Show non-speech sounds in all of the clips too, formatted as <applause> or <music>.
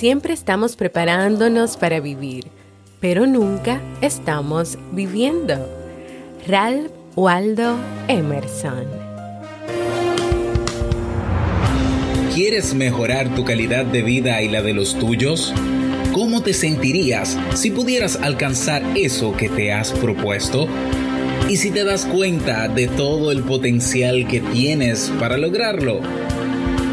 Siempre estamos preparándonos para vivir, pero nunca estamos viviendo. Ralph Waldo Emerson. ¿Quieres mejorar tu calidad de vida y la de los tuyos? ¿Cómo te sentirías si pudieras alcanzar eso que te has propuesto? ¿Y si te das cuenta de todo el potencial que tienes para lograrlo?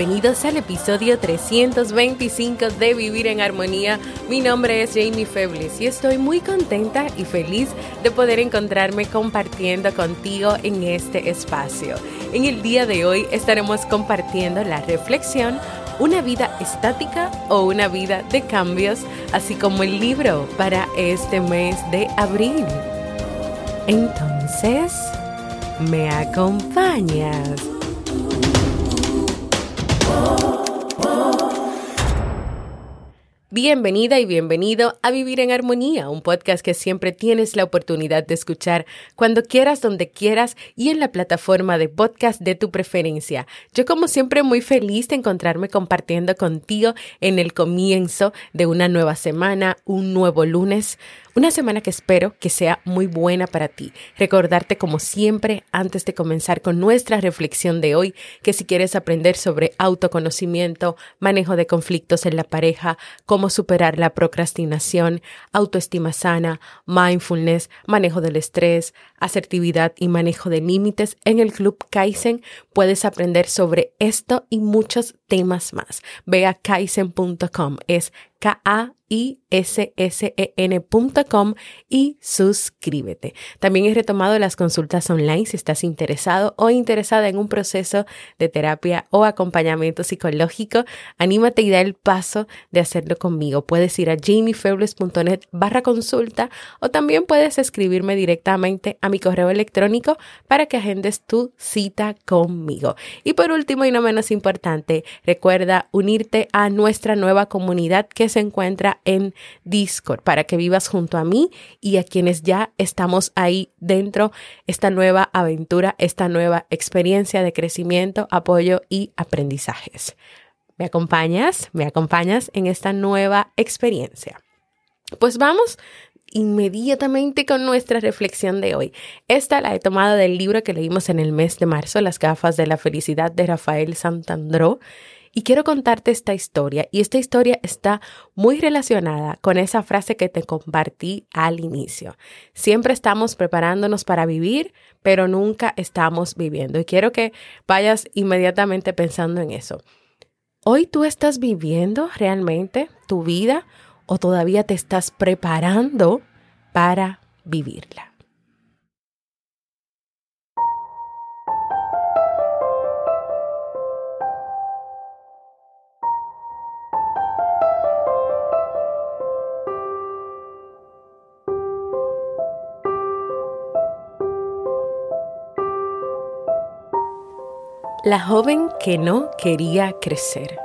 bienvenidos al episodio 325 de Vivir en Armonía. Mi nombre es Jamie Febles y estoy muy contenta y feliz de poder encontrarme compartiendo contigo en este espacio. En el día de hoy estaremos compartiendo la reflexión una vida estática o una vida de cambios, así como el libro para este mes de abril. Entonces, ¿me acompañas? Bienvenida y bienvenido a Vivir en Armonía, un podcast que siempre tienes la oportunidad de escuchar cuando quieras, donde quieras y en la plataforma de podcast de tu preferencia. Yo como siempre muy feliz de encontrarme compartiendo contigo en el comienzo de una nueva semana, un nuevo lunes, una semana que espero que sea muy buena para ti. Recordarte como siempre, antes de comenzar con nuestra reflexión de hoy, que si quieres aprender sobre autoconocimiento, manejo de conflictos en la pareja, cómo superar la procrastinación, autoestima sana, mindfulness, manejo del estrés, asertividad y manejo de límites, en el Club Kaizen puedes aprender sobre esto y muchos temas más. Ve a kaizen.com, es K-A issn.com y suscríbete. También he retomado las consultas online si estás interesado o interesada en un proceso de terapia o acompañamiento psicológico. Anímate y da el paso de hacerlo conmigo. Puedes ir a jamiefebles.net barra consulta o también puedes escribirme directamente a mi correo electrónico para que agendes tu cita conmigo. Y por último y no menos importante, recuerda unirte a nuestra nueva comunidad que se encuentra en Discord para que vivas junto a mí y a quienes ya estamos ahí dentro esta nueva aventura, esta nueva experiencia de crecimiento, apoyo y aprendizajes. ¿Me acompañas? ¿Me acompañas en esta nueva experiencia? Pues vamos inmediatamente con nuestra reflexión de hoy. Esta la he tomado del libro que leímos en el mes de marzo, Las gafas de la felicidad de Rafael Santandró. Y quiero contarte esta historia y esta historia está muy relacionada con esa frase que te compartí al inicio. Siempre estamos preparándonos para vivir, pero nunca estamos viviendo. Y quiero que vayas inmediatamente pensando en eso. ¿Hoy tú estás viviendo realmente tu vida o todavía te estás preparando para vivirla? La joven que no quería crecer.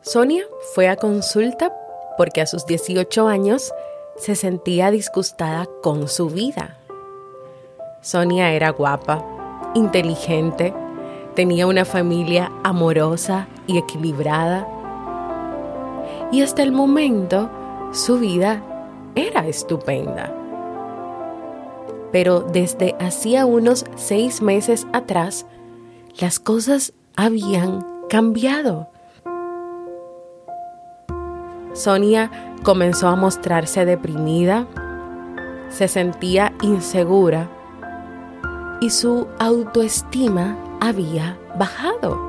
Sonia fue a consulta porque a sus 18 años se sentía disgustada con su vida. Sonia era guapa, inteligente, tenía una familia amorosa y equilibrada. Y hasta el momento su vida era estupenda. Pero desde hacía unos seis meses atrás, las cosas habían cambiado. Sonia comenzó a mostrarse deprimida, se sentía insegura y su autoestima había bajado.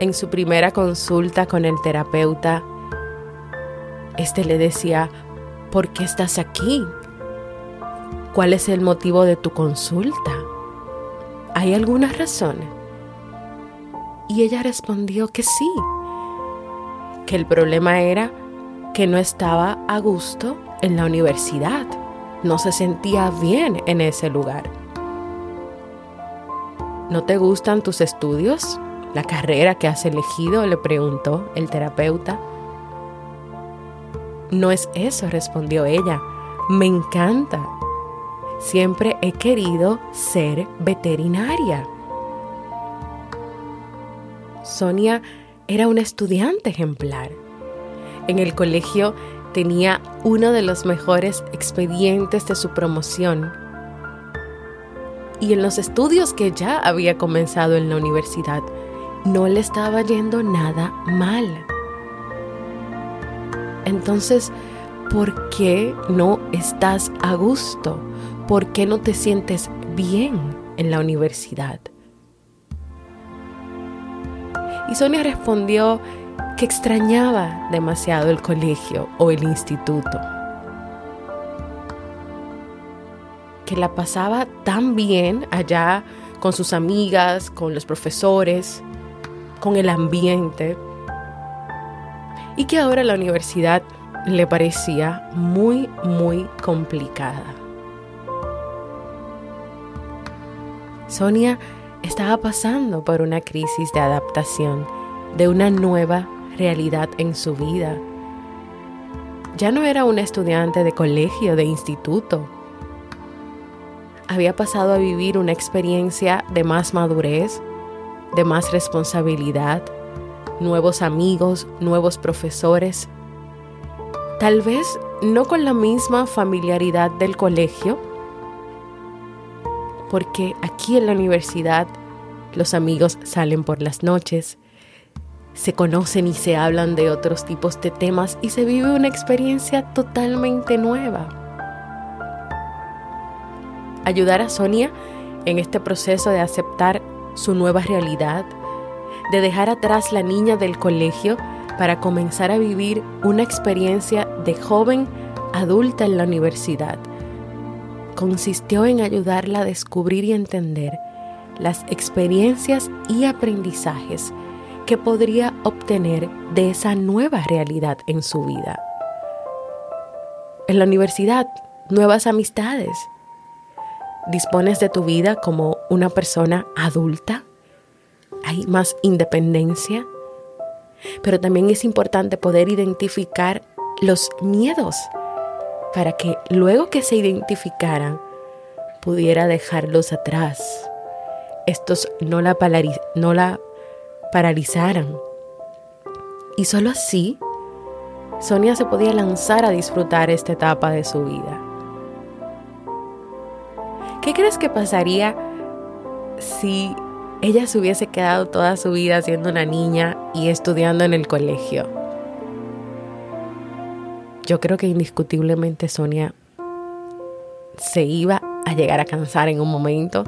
En su primera consulta con el terapeuta, este le decía, ¿por qué estás aquí? ¿Cuál es el motivo de tu consulta? ¿Hay alguna razón? Y ella respondió que sí, que el problema era que no estaba a gusto en la universidad, no se sentía bien en ese lugar. ¿No te gustan tus estudios? ¿La carrera que has elegido? le preguntó el terapeuta. No es eso, respondió ella. Me encanta. Siempre he querido ser veterinaria. Sonia era una estudiante ejemplar. En el colegio tenía uno de los mejores expedientes de su promoción. Y en los estudios que ya había comenzado en la universidad, no le estaba yendo nada mal. Entonces, ¿por qué no estás a gusto? ¿Por qué no te sientes bien en la universidad? Y Sonia respondió que extrañaba demasiado el colegio o el instituto. Que la pasaba tan bien allá con sus amigas, con los profesores, con el ambiente, y que ahora la universidad le parecía muy, muy complicada. Sonia estaba pasando por una crisis de adaptación de una nueva realidad en su vida. Ya no era una estudiante de colegio, de instituto. Había pasado a vivir una experiencia de más madurez, de más responsabilidad, nuevos amigos, nuevos profesores. Tal vez no con la misma familiaridad del colegio, porque aquí en la universidad los amigos salen por las noches, se conocen y se hablan de otros tipos de temas y se vive una experiencia totalmente nueva. Ayudar a Sonia en este proceso de aceptar su nueva realidad, de dejar atrás la niña del colegio para comenzar a vivir una experiencia de joven adulta en la universidad. Consistió en ayudarla a descubrir y entender las experiencias y aprendizajes que podría obtener de esa nueva realidad en su vida. En la universidad, nuevas amistades. ¿Dispones de tu vida como una persona adulta? ¿Hay más independencia? Pero también es importante poder identificar los miedos para que luego que se identificaran pudiera dejarlos atrás. Estos no la, no la paralizaran. Y solo así, Sonia se podía lanzar a disfrutar esta etapa de su vida. ¿Qué crees que pasaría si ella se hubiese quedado toda su vida siendo una niña y estudiando en el colegio? Yo creo que indiscutiblemente Sonia se iba a llegar a cansar en un momento,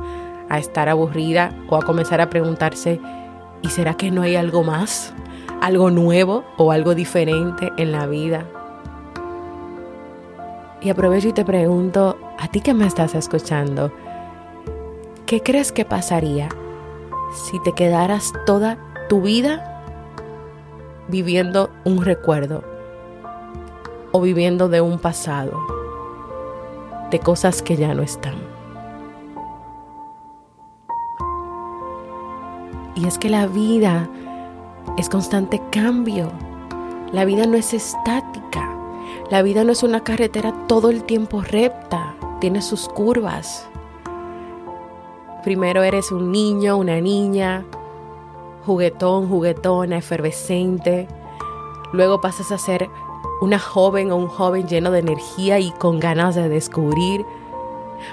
a estar aburrida o a comenzar a preguntarse ¿Y será que no hay algo más? ¿Algo nuevo o algo diferente en la vida? Y aprovecho y te pregunto, a ti que me estás escuchando, ¿qué crees que pasaría si te quedaras toda tu vida viviendo un recuerdo o viviendo de un pasado, de cosas que ya no están? Y es que la vida es constante cambio. La vida no es estática. La vida no es una carretera todo el tiempo recta. Tiene sus curvas. Primero eres un niño, una niña, juguetón, juguetona, efervescente. Luego pasas a ser una joven o un joven lleno de energía y con ganas de descubrir.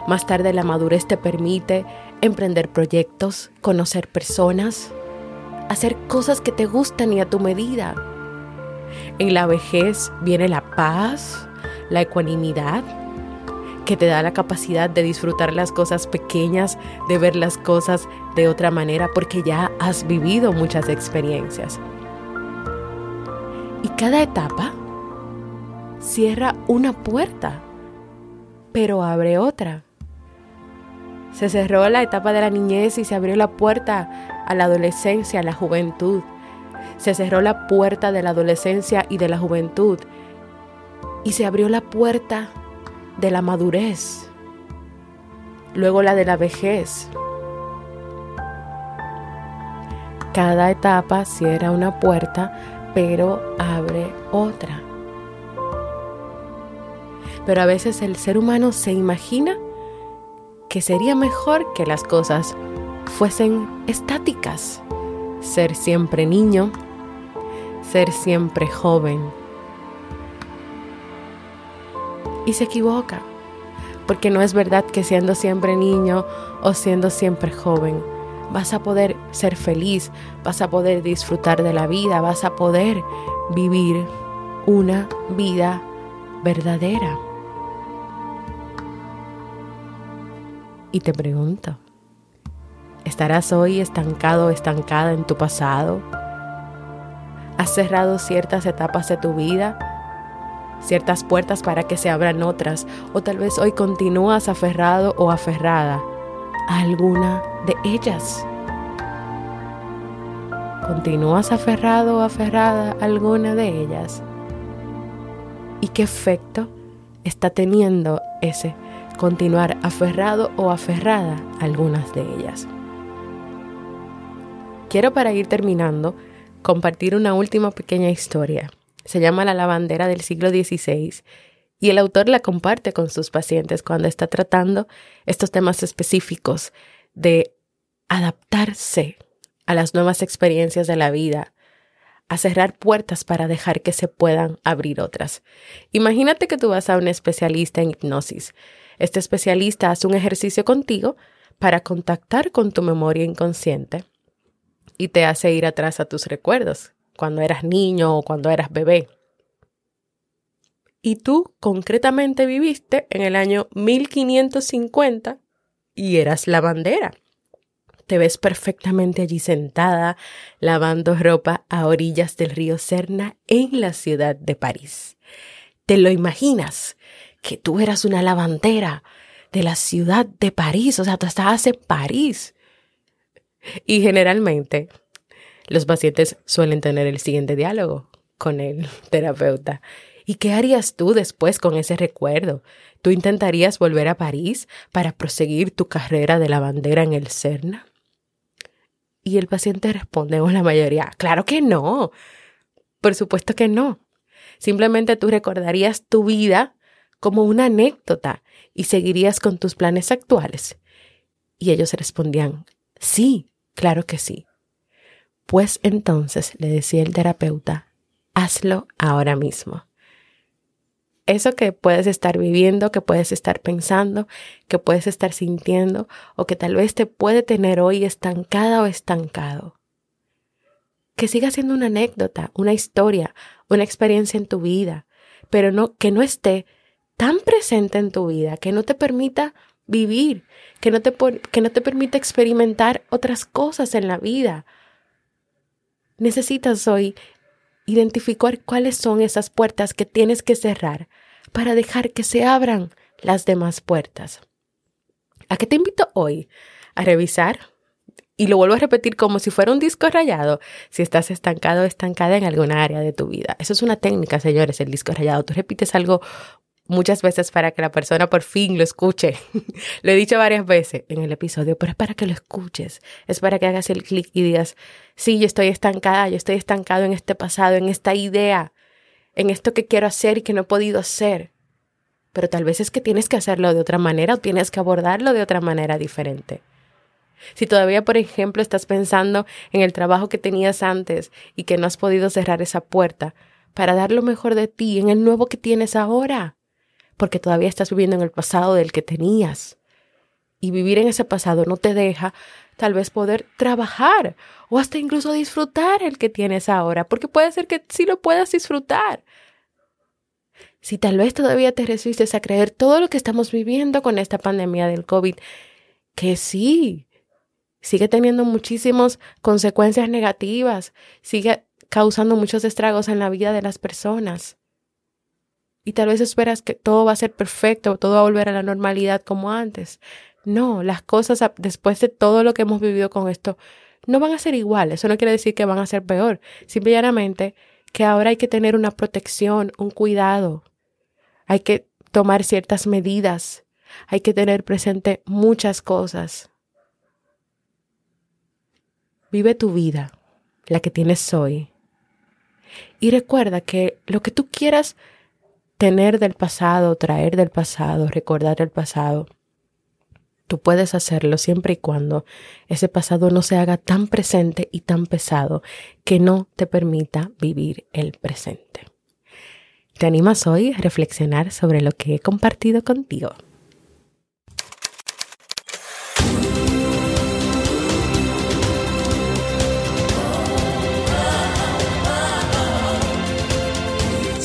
Más tarde la madurez te permite emprender proyectos, conocer personas, hacer cosas que te gustan y a tu medida. En la vejez viene la paz, la ecuanimidad, que te da la capacidad de disfrutar las cosas pequeñas, de ver las cosas de otra manera, porque ya has vivido muchas experiencias. Y cada etapa cierra una puerta, pero abre otra. Se cerró la etapa de la niñez y se abrió la puerta a la adolescencia, a la juventud. Se cerró la puerta de la adolescencia y de la juventud y se abrió la puerta de la madurez, luego la de la vejez. Cada etapa cierra una puerta, pero abre otra. Pero a veces el ser humano se imagina que sería mejor que las cosas fuesen estáticas. Ser siempre niño, ser siempre joven y se equivoca, porque no es verdad que siendo siempre niño o siendo siempre joven vas a poder ser feliz, vas a poder disfrutar de la vida, vas a poder vivir una vida verdadera. Y te pregunto, ¿estarás hoy estancado o estancada en tu pasado? ¿Has cerrado ciertas etapas de tu vida ciertas puertas para que se abran otras, o tal vez hoy continúas aferrado o aferrada a alguna de ellas. ¿Continúas aferrado o aferrada a alguna de ellas? ¿Y qué efecto está teniendo ese continuar aferrado o aferrada a algunas de ellas? Quiero para ir terminando compartir una última pequeña historia se llama La lavandera del siglo XVI y el autor la comparte con sus pacientes cuando está tratando estos temas específicos de adaptarse a las nuevas experiencias de la vida, a cerrar puertas para dejar que se puedan abrir otras. Imagínate que tú vas a un especialista en hipnosis. Este especialista hace un ejercicio contigo para contactar con tu memoria inconsciente y te hace ir atrás a tus recuerdos, cuando eras niño o cuando eras bebé. Y tú concretamente viviste en el año 1550 y eras lavandera. Te ves perfectamente allí sentada, lavando ropa a orillas del río Serna en la ciudad de París. ¿Te lo imaginas? Que tú eras una lavandera de la ciudad de París, o sea, tú estabas en París. Y generalmente los pacientes suelen tener el siguiente diálogo con el <laughs> terapeuta. ¿Y qué harías tú después con ese recuerdo? ¿Tú intentarías volver a París para proseguir tu carrera de lavandera en el CERNA? Y el paciente responde con la mayoría, claro que no. Por supuesto que no. Simplemente tú recordarías tu vida como una anécdota y seguirías con tus planes actuales. Y ellos respondían, sí, claro que sí. Pues entonces, le decía el terapeuta, hazlo ahora mismo. Eso que puedes estar viviendo, que puedes estar pensando, que puedes estar sintiendo o que tal vez te puede tener hoy estancada o estancado. Que siga siendo una anécdota, una historia, una experiencia en tu vida, pero no que no esté tan presente en tu vida, que no te permita vivir, que no te, que no te permita experimentar otras cosas en la vida, Necesitas hoy identificar cuáles son esas puertas que tienes que cerrar para dejar que se abran las demás puertas. ¿A qué te invito hoy? A revisar, y lo vuelvo a repetir como si fuera un disco rayado, si estás estancado o estancada en alguna área de tu vida. Eso es una técnica, señores, el disco rayado. Tú repites algo muchas veces para que la persona por fin lo escuche. <laughs> lo he dicho varias veces en el episodio, pero es para que lo escuches, es para que hagas el clic y digas, sí, yo estoy estancada, yo estoy estancado en este pasado, en esta idea, en esto que quiero hacer y que no he podido hacer. Pero tal vez es que tienes que hacerlo de otra manera o tienes que abordarlo de otra manera diferente. Si todavía, por ejemplo, estás pensando en el trabajo que tenías antes y que no has podido cerrar esa puerta para dar lo mejor de ti en el nuevo que tienes ahora, porque todavía estás viviendo en el pasado del que tenías. y vivir en ese pasado no te deja tal vez poder trabajar o hasta incluso disfrutar el que tienes ahora, porque puede ser que sí lo puedas disfrutar. Si tal vez todavía te resistes a creer todo lo que estamos viviendo con esta pandemia del COVID, que sí, sigue teniendo muchísimas consecuencias negativas, sigue causando muchos estragos en la vida de las personas. Y tal vez esperas que todo va a ser perfecto, todo va a volver a la normalidad como antes. No, las cosas después de todo lo que hemos vivido con esto no van a ser iguales. Eso no quiere decir que van a ser peor. Simplemente que ahora hay que tener una protección, un cuidado. Hay que tomar ciertas medidas. Hay que tener presente muchas cosas. Vive tu vida, la que tienes hoy. Y recuerda que lo que tú quieras tener del pasado, traer del pasado, recordar el pasado, Tú puedes hacerlo siempre y cuando ese pasado no se haga tan presente y tan pesado que no te permita vivir el presente. ¿Te animas hoy a reflexionar sobre lo que he compartido contigo?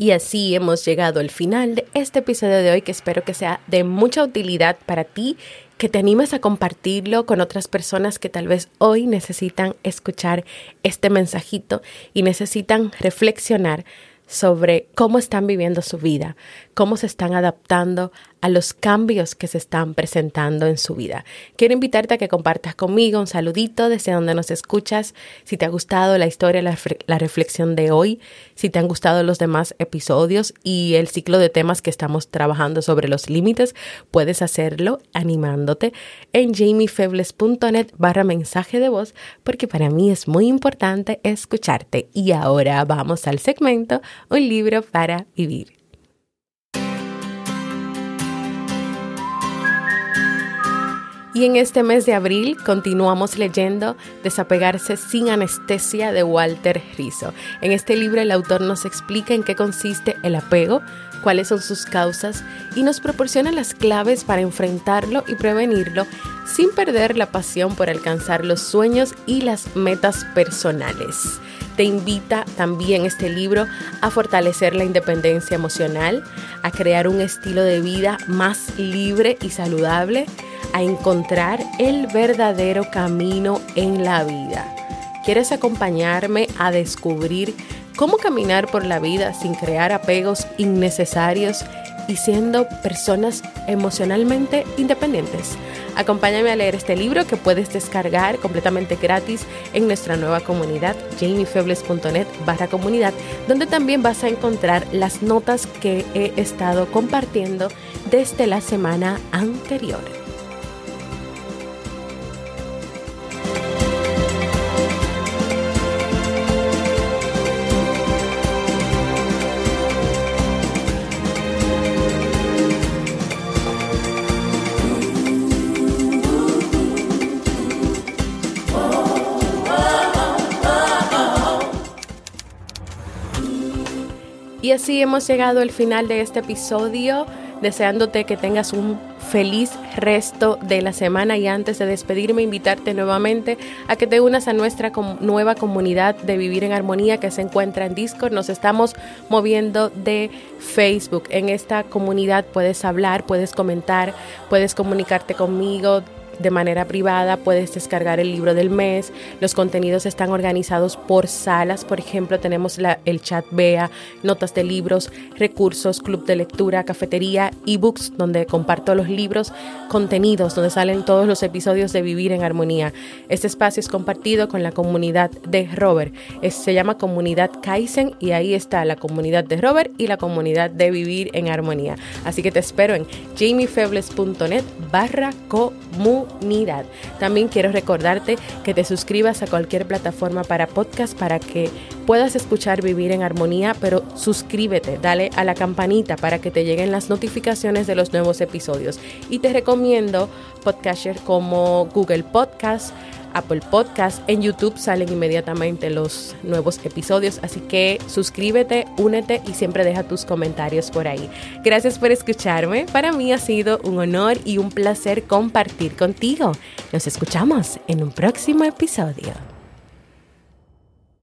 Y así hemos llegado al final de este episodio de hoy que espero que sea de mucha utilidad para ti, que te animes a compartirlo con otras personas que tal vez hoy necesitan escuchar este mensajito y necesitan reflexionar sobre cómo están viviendo su vida, cómo se están adaptando a los cambios que se están presentando en su vida. Quiero invitarte a que compartas conmigo un saludito desde donde nos escuchas, si te ha gustado la historia, la, reflexión de hoy, si te han gustado los demás episodios y el ciclo de temas que estamos trabajando sobre los límites, puedes hacerlo animándote en jamiefebles.net barra mensaje de voz, porque para mí es muy importante escucharte. Y ahora vamos al segmento Un libro para vivir. Y en este mes de abril continuamos leyendo Desapegarse sin anestesia de Walter Rizzo. En este libro el autor nos explica en qué consiste el apego, cuáles son sus causas y nos proporciona las claves para enfrentarlo y prevenirlo sin perder la pasión por alcanzar los sueños y las metas personales. Te invita también este libro a fortalecer la independencia emocional, a crear un estilo de vida más libre y saludable, a encontrar el verdadero camino en la vida. ¿Quieres acompañarme a descubrir cómo caminar por la vida sin crear apegos innecesarios y siendo personas emocionalmente independientes? Acompáñame a leer este libro que puedes descargar completamente gratis en nuestra nueva comunidad, jamiefebles.net barra comunidad, donde también vas a encontrar las notas que he estado compartiendo desde la semana anterior. Y así hemos llegado al final de este episodio, deseándote que tengas un feliz resto de la semana y antes de despedirme invitarte nuevamente a que te unas a nuestra nueva comunidad de Vivir en Armonía que se encuentra en Discord. Nos estamos moviendo de Facebook. En esta comunidad puedes hablar, puedes comentar, puedes comunicarte conmigo, de manera privada, puedes descargar el libro del mes. Los contenidos están organizados por salas. Por ejemplo, tenemos el chat BEA, notas de libros, recursos, club de lectura, cafetería, ebooks, donde comparto los libros, contenidos, donde salen todos los episodios de Vivir en Armonía. Este espacio es compartido con la comunidad de Robert. se llama Comunidad Kaizen y ahí está la comunidad de Robert y la comunidad de Vivir en Armonía. Así que te espero en jamiefebles.net barra comunidad. También quiero recordarte que te suscribas a cualquier plataforma para podcast para que puedas escuchar Vivir en Armonía, pero suscríbete, dale a la campanita para que te lleguen las notificaciones de los nuevos episodios. Y te recomiendo podcasters como Google Podcast, Apple Podcast. En YouTube salen inmediatamente los nuevos episodios, así que suscríbete, únete y siempre deja tus comentarios por ahí. Gracias por escucharme. Para mí ha sido un honor y un placer compartir contigo. Nos escuchamos en un próximo episodio.